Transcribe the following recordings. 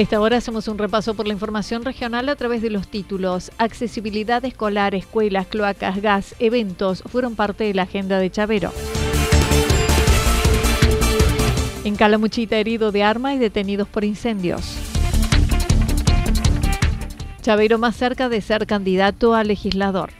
Esta hora hacemos un repaso por la información regional a través de los títulos. Accesibilidad escolar, escuelas, cloacas, gas, eventos fueron parte de la agenda de Chavero. En Calamuchita herido de arma y detenidos por incendios. Chavero más cerca de ser candidato a legislador.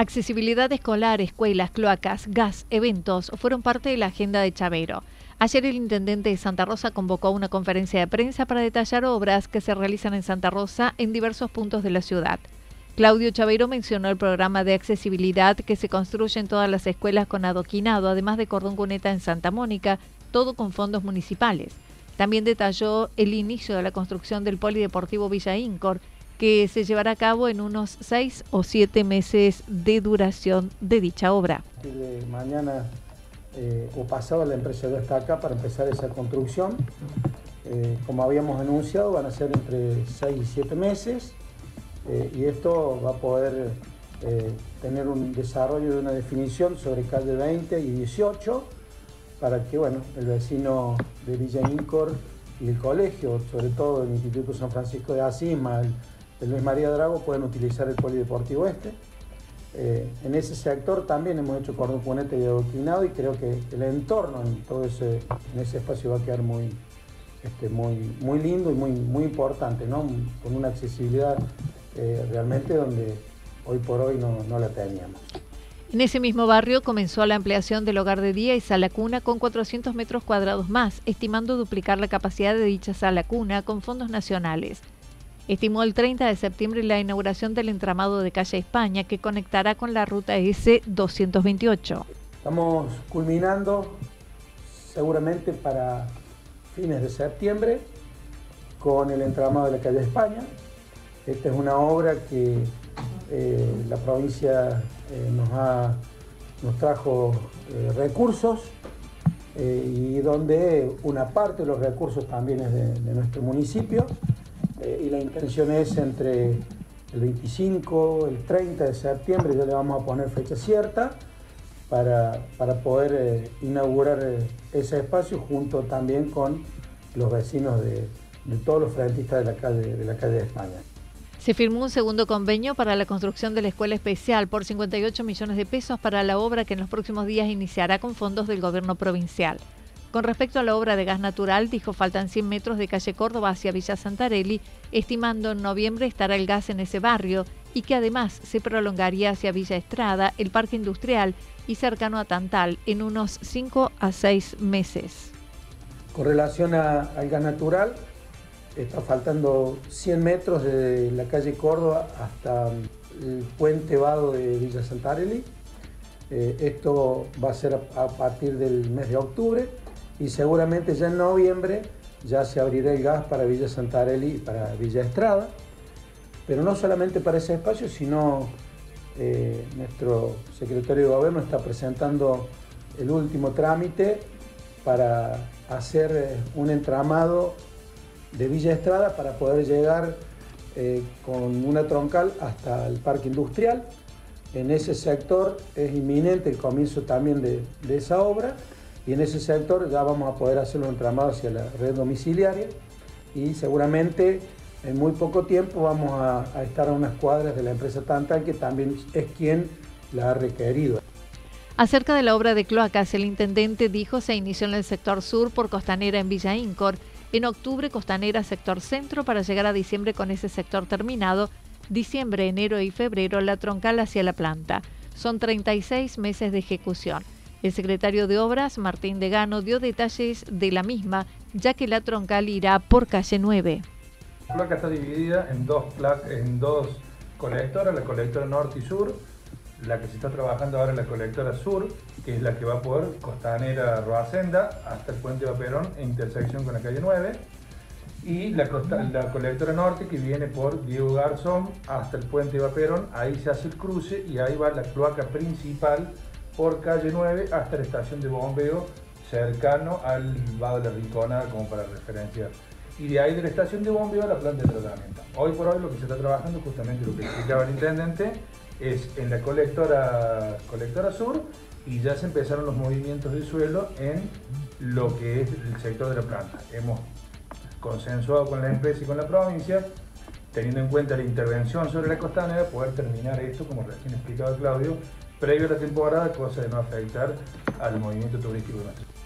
Accesibilidad escolar, escuelas, cloacas, gas, eventos fueron parte de la agenda de Chavero. Ayer el intendente de Santa Rosa convocó una conferencia de prensa para detallar obras que se realizan en Santa Rosa en diversos puntos de la ciudad. Claudio Chavero mencionó el programa de accesibilidad que se construye en todas las escuelas con adoquinado, además de cordón cuneta en Santa Mónica, todo con fondos municipales. También detalló el inicio de la construcción del Polideportivo Villa Incor, que se llevará a cabo en unos seis o siete meses de duración de dicha obra. Mañana eh, o pasado la empresa ya está acá para empezar esa construcción. Eh, como habíamos anunciado, van a ser entre seis y siete meses eh, y esto va a poder tener un desarrollo de una definición sobre calle 20 y 18 para que bueno, el vecino de Villa Incor y el colegio, sobre todo el Instituto San Francisco de Asís, el Luis María Drago pueden utilizar el polideportivo este. Eh, en ese sector también hemos hecho cordón y adoctrinado y creo que el entorno en todo ese, en ese espacio va a quedar muy, este, muy, muy lindo y muy, muy importante, ¿no? con una accesibilidad eh, realmente donde hoy por hoy no, no la teníamos. En ese mismo barrio comenzó la ampliación del hogar de día y sala cuna con 400 metros cuadrados más, estimando duplicar la capacidad de dicha sala cuna con fondos nacionales estimó el 30 de septiembre la inauguración del entramado de calle España que conectará con la ruta S228. Estamos culminando seguramente para fines de septiembre con el entramado de la calle España. Esta es una obra que eh, la provincia eh, nos, nos trajo eh, recursos y donde una parte de los recursos también es de nuestro municipio. Eh, y la intención es entre el 25, el 30 de septiembre, ya le vamos a poner fecha cierta para, poder eh, inaugurar eh, ese espacio junto también con los vecinos de, todos los calle, de la calle de España. Se firmó un segundo convenio para la construcción de la escuela especial por 58 millones de pesos para la obra que en los próximos días iniciará con fondos del gobierno provincial. Con respecto a la obra de gas natural, dijo faltan 100 metros de calle Córdoba hacia Villa Santarelli, estimando en noviembre estará el gas en ese barrio y que además se prolongaría hacia Villa Estrada, el parque industrial y cercano a Tantal en unos 5 a 6 meses. Con relación al gas natural, está faltando 100 metros de la calle Córdoba hasta el puente Vado de Villa Santarelli. Eh, esto va a ser a, partir del mes de octubre y seguramente ya en noviembre ya se abrirá el gas para Villa Santarelli y para Villa Estrada. Pero no solamente para ese espacio, sino eh, nuestro secretario de gobierno está presentando el último trámite para hacer eh, un entramado de Villa Estrada para poder llegar eh, con una troncal hasta el parque industrial. En ese sector es inminente el comienzo también de, esa obra y en ese sector ya vamos a poder hacer un entramado hacia la red domiciliaria y seguramente en muy poco tiempo vamos a, estar a unas cuadras de la empresa Tantal que también es quien la ha requerido. Acerca de la obra de cloacas, el intendente dijo se inició en el sector sur por Costanera en Villa Incor, en octubre Costanera sector centro para llegar a diciembre con ese sector terminado, diciembre, enero y febrero la troncal hacia la planta. Son 36 meses de ejecución. El secretario de Obras, Martín Degano, dio detalles de la misma, ya que la troncal irá por calle 9. La placa está dividida en dos, en dos colectoras, la colectora norte y sur la que se está trabajando ahora en la colectora sur, que es la que va por Costanera Roacenda hasta el puente Vaperón intersección con la calle 9. Y la, la colectora norte que viene por Diego Garzón hasta el puente Vaperón, ahí se hace el cruce y ahí va la cloaca principal por calle 9 hasta la estación de bombeo cercano al vado de la Rinconada como para referencia. Y de ahí de la estación de bombeo a la planta de tratamiento. Hoy por hoy lo que se está trabajando, justamente lo que explicaba el intendente, es en la colectora, colectora sur y ya se empezaron los movimientos de suelo en lo que es el sector de la planta. Hemos consensuado con la empresa y con la provincia, teniendo en cuenta la intervención sobre la costanera, poder terminar esto, como recién explicaba Claudio, previo a la temporada, cosa de no afectar al movimiento turístico nuestro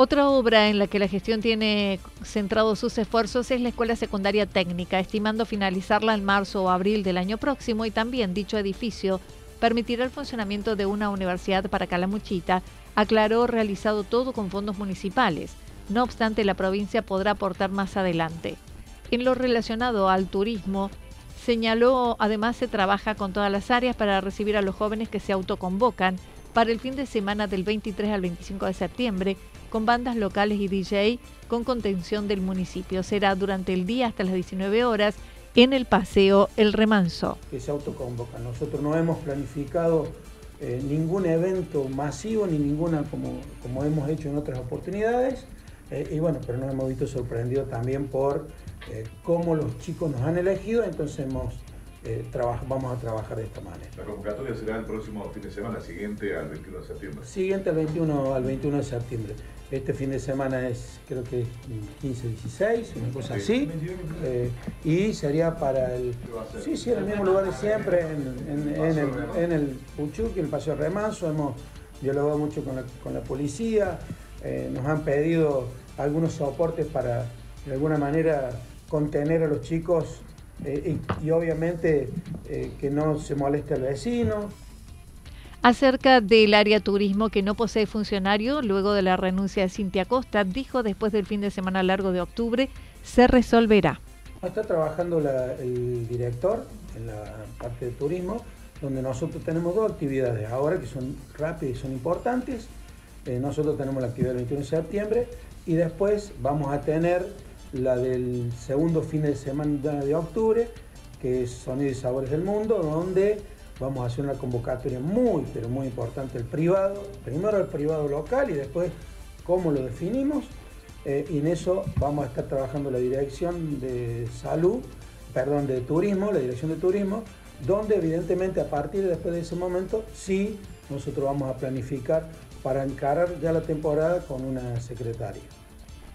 otra obra en la que la gestión tiene centrados sus esfuerzos es la Escuela Secundaria Técnica, estimando finalizarla en marzo o abril del año próximo y también dicho edificio permitirá el funcionamiento de una universidad para Calamuchita, aclaró realizado todo con fondos municipales. No obstante, la provincia podrá aportar más adelante. En lo relacionado al turismo, señaló además se trabaja con todas las áreas para recibir a los jóvenes que se autoconvocan para el fin de semana del 23 al 25 de septiembre con bandas locales y DJ con contención del municipio. Será durante el día hasta las 19 horas en el Paseo El Remanso. Que se autoconvocan. Nosotros no hemos planificado eh, ningún evento masivo ni ninguna como, como hemos hecho en otras oportunidades. Eh, y bueno, pero nos hemos visto sorprendidos también por eh, cómo los chicos nos han elegido, entonces hemos eh, vamos a trabajar de esta manera. La convocatoria será el próximo fin de semana, siguiente al 21 de septiembre. Siguiente al 21, al 21 de septiembre. Este fin de semana es, creo que 15, 16, una cosa así. Eh, y sería para el. Sí, sí, en el mismo lugar de siempre, en, el, en el Puchuqui, en el Paseo Remanso. Hemos dialogado mucho con la, con la policía. Eh, nos han pedido algunos soportes para, de alguna manera, contener a los chicos eh, y, obviamente eh, que no se moleste al vecino. Acerca del área turismo que no posee funcionario, luego de la renuncia de Cintia Costa, dijo después del fin de semana largo de octubre, se resolverá. Está trabajando el director en la parte de turismo, donde nosotros tenemos dos actividades ahora que son rápidas y son importantes. Eh, nosotros tenemos la actividad del 21 de septiembre y después vamos a tener la del segundo fin de semana de octubre, que es Sonidos y Sabores del Mundo, donde vamos a hacer una convocatoria muy, pero muy importante el privado, primero el privado local y después cómo lo definimos. Eh, y en eso vamos a estar trabajando la dirección de salud, perdón, de turismo, la dirección de turismo, donde evidentemente a partir de después de ese momento sí nosotros vamos a planificar para encarar ya la temporada con una secretaria.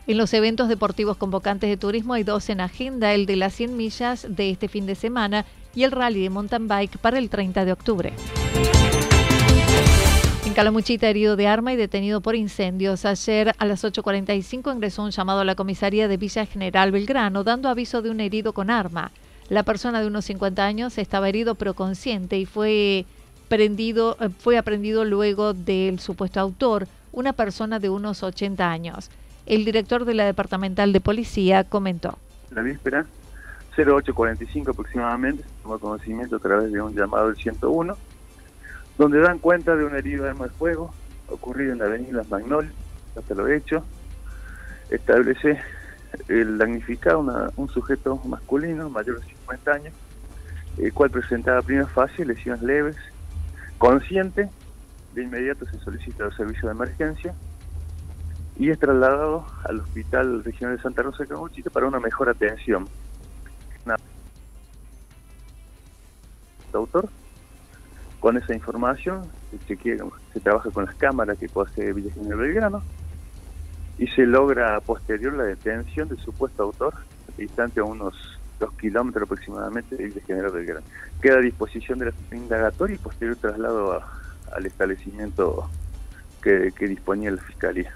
En los eventos deportivos convocantes de turismo hay dos en agenda, el de las 100 millas de este fin de semana y el rally de mountain bike para el 30 de octubre. En Calamuchita, herido de arma y detenido por incendios. Ayer a las 8.45 ingresó un llamado a la comisaría de Villa General Belgrano dando aviso de un herido con arma. La persona de unos 50 años estaba herido pero consciente y fue, prendido, fue aprendido luego del supuesto autor, una persona de unos 80 años. El director de la Departamental de Policía comentó. la víspera, 0845 aproximadamente, se tomó conocimiento a través de un llamado del 101, donde dan cuenta de una herida de arma de fuego ocurrida en la avenida Magnol, hasta lo hecho, establece el damnificado, un sujeto masculino mayor de 50 años, el cual presentaba primera fase lesiones leves, consciente, de inmediato se solicita el servicio de emergencia y es trasladado al Hospital Regional de Santa Rosa de Camuchita para una mejor atención. autor con esa información se, trabaja con las cámaras que posee Villa General Belgrano y se logra posterior la detención del supuesto autor distante a unos dos kilómetros aproximadamente de Villa General Belgrano. Queda a disposición de la indagatoria y posterior traslado al establecimiento que disponía la Fiscalía.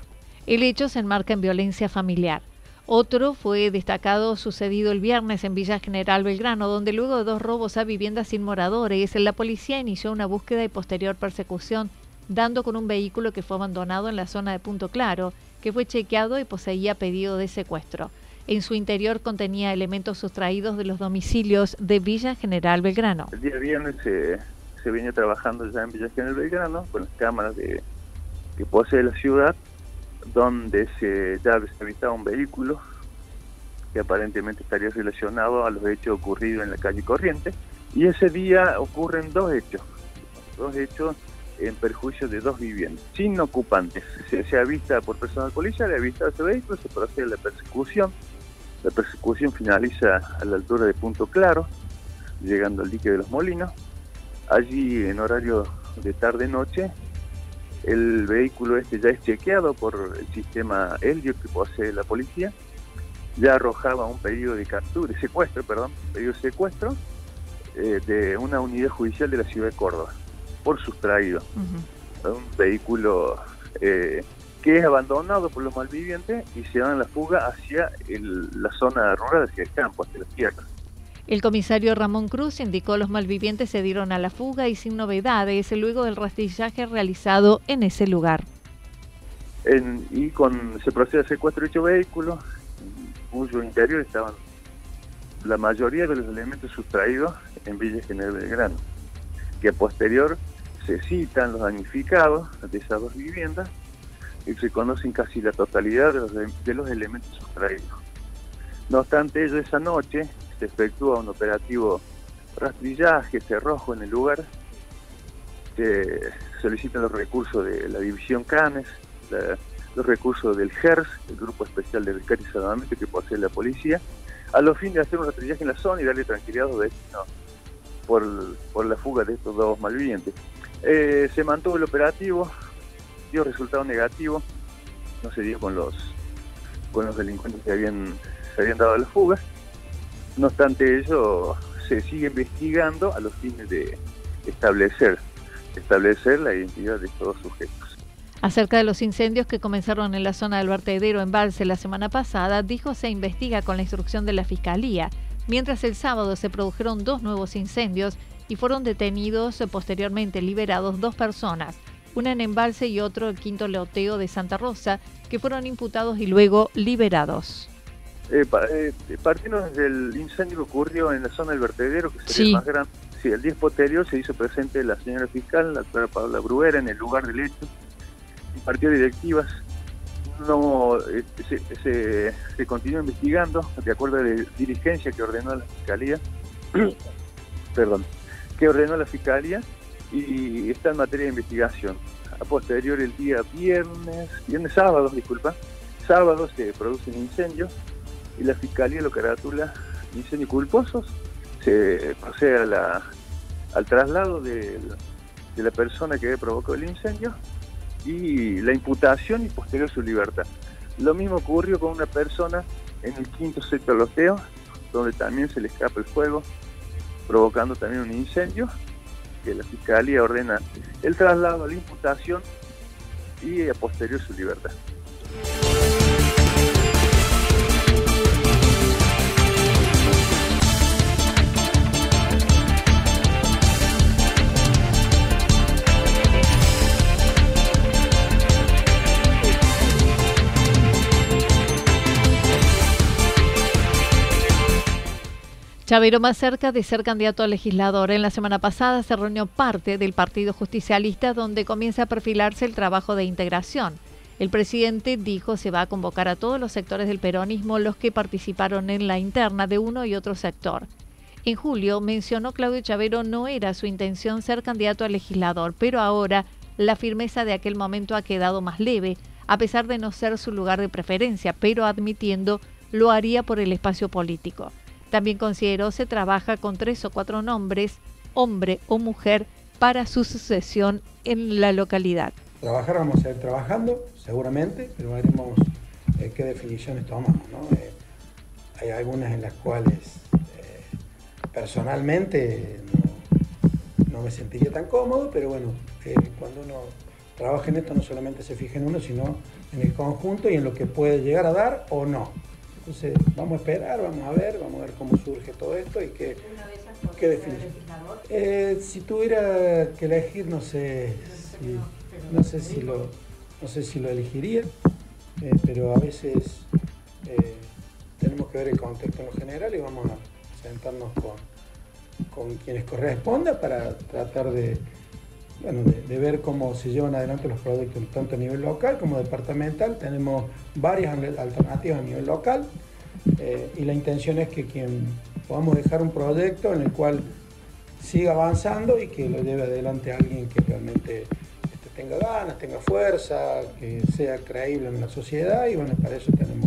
El hecho se enmarca en violencia familiar. Otro fue destacado sucedido el viernes en Villa General Belgrano, donde luego de dos robos a viviendas sin moradores, la policía inició una búsqueda y posterior persecución, dando con un vehículo que fue abandonado en la zona de Punto Claro, que fue chequeado y poseía pedido de secuestro. En su interior contenía elementos sustraídos de los domicilios de Villa General Belgrano. El día viernes se, venía trabajando ya en Villa General Belgrano con las cámaras de, que posee la ciudad donde se ya deshabitaba un vehículo que aparentemente estaría relacionado a los hechos ocurridos en la calle Corriente. Y ese día ocurren dos hechos, dos hechos en perjuicio de dos viviendas, sin ocupantes. Se, se avista por personal policial, se avista ese vehículo, se procede la persecución. La persecución finaliza a la altura de Punto Claro, llegando al dique de los Molinos. Allí, en horario de tarde-noche, el vehículo este ya es chequeado por el sistema Helio que posee la policía. Ya arrojaba un pedido de captura, de secuestro, perdón, pedido de secuestro eh, de una unidad judicial de la ciudad de Córdoba por sustraído. Un vehículo eh, que es abandonado por los malvivientes y se dan la fuga hacia la zona rural, hacia el campo, hacia las tierras. El comisario Ramón Cruz indicó los malvivientes se dieron a la fuga y sin novedades luego del rastrillaje realizado en ese lugar. y con se procede al secuestro de dicho vehículo, cuyo interior estaban la mayoría de los elementos sustraídos en Villa General Belgrano, que a posterior se citan los damnificados de esas dos viviendas y se conocen casi la totalidad de los, de los elementos sustraídos. No obstante ello, esa noche se efectúa un operativo rastrillaje, cerrojo en el lugar, se solicitan los recursos de la División Canes, los recursos del GERS, el Grupo Especial de Rescate y Salvamento que posee la policía, a los fines de hacer un rastrillaje en la zona y darle tranquilidad a los vecinos por, por la fuga de estos dos malvivientes. Eh, se mantuvo el operativo, dio resultado negativo, no se dio con los con los delincuentes que habían, se habían dado la fuga. No obstante ello, se sigue investigando a los fines de establecer, establecer la identidad de estos sujetos. Acerca de los incendios que comenzaron en la zona del vertedero en Valse la semana pasada, dijo se investiga con la instrucción de la Fiscalía, mientras el sábado se produjeron dos nuevos incendios y fueron detenidos posteriormente liberados dos personas, una en Embalse y otro el quinto leoteo de Santa Rosa, que fueron imputados y luego liberados. Eh, eh, partiendo del incendio que ocurrió en la zona del vertedero, que sería el más grande, sí, el día posterior se hizo presente la señora fiscal, la doctora Paula Bruera, en el lugar del hecho, impartió directivas, no este, se, se, continúa investigando, de acuerdo a la dirigencia que ordenó la fiscalía, perdón, que ordenó la fiscalía y está en materia de investigación. A posterior, el día viernes, viernes sábado, disculpa, sábado se produce un incendio y la fiscalía lo caratula incendios culposos, se procede al traslado de, la persona que provocado el incendio y la imputación y posterior su libertad. Lo mismo ocurrió con una persona en el quinto sector loteo, donde también se le escapa el fuego, provocando también un incendio, que la fiscalía ordena el traslado, la imputación y a posterior su libertad. Chavero más cerca de ser candidato a legislador. En la semana pasada se reunió parte del Partido Justicialista donde comienza a perfilarse el trabajo de integración. El presidente dijo se va a convocar a todos los sectores del peronismo los que participaron en la interna de uno y otro sector. En julio mencionó Claudio Chavero no era su intención ser candidato a legislador, pero ahora la firmeza de aquel momento ha quedado más leve, a pesar de no ser su lugar de preferencia, pero admitiendo lo haría por el espacio político. También consideró se trabaja con tres o cuatro nombres, hombre o mujer, para su sucesión en la localidad. Trabajar vamos a ir trabajando, seguramente, pero veremos eh, qué definiciones tomamos. Eh, hay algunas en las cuales eh, personalmente no, me sentiría tan cómodo, pero bueno, cuando uno trabaja en esto no solamente se fija en uno, sino en el conjunto y en lo que puede llegar a dar o no. Entonces, vamos a esperar, vamos a ver, vamos a ver cómo surge todo esto y qué, qué definición. Eh, si tuviera que elegir, no sé si, no sé si lo, no sé si lo elegiría, eh, pero a veces eh, tenemos que ver el contexto en lo general y vamos a sentarnos con, con quienes corresponda para tratar de, bueno, de, ver cómo se llevan adelante los proyectos tanto a nivel local como departamental. Tenemos varias alternativas a nivel local eh, y la intención es que quien podamos dejar un proyecto en el cual siga avanzando y que lo lleve adelante alguien que realmente este, tenga ganas, tenga fuerza, que sea creíble en la sociedad y bueno, para eso tenemos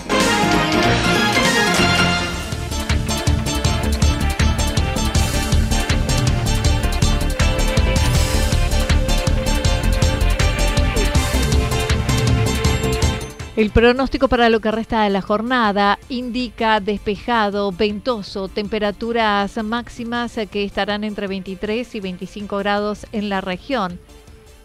El pronóstico para lo que resta de la jornada indica despejado, ventoso, temperaturas máximas que estarán entre 23 y 25 grados en la región,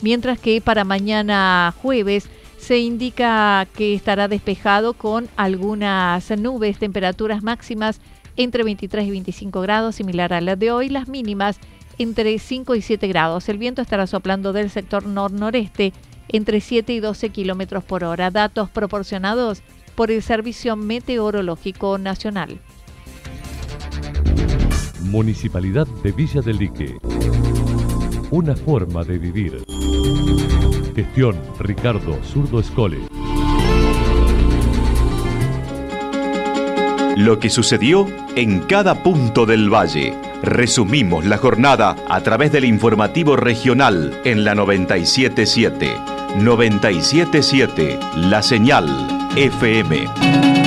mientras que para mañana jueves se indica que estará despejado con algunas nubes, temperaturas máximas entre 23 y 25 grados, similar a las de hoy, las mínimas entre 5 y 7 grados. El viento estará soplando del sector nor-noreste entre 7 y 12 kilómetros por hora, datos proporcionados por el Servicio Meteorológico Nacional. Municipalidad de Villa del Lique. Una forma de vivir. Gestión Ricardo Zurdo Escole. Lo que sucedió en cada punto del valle. Resumimos la jornada a través del informativo regional en la 977. 977 La Señal FM.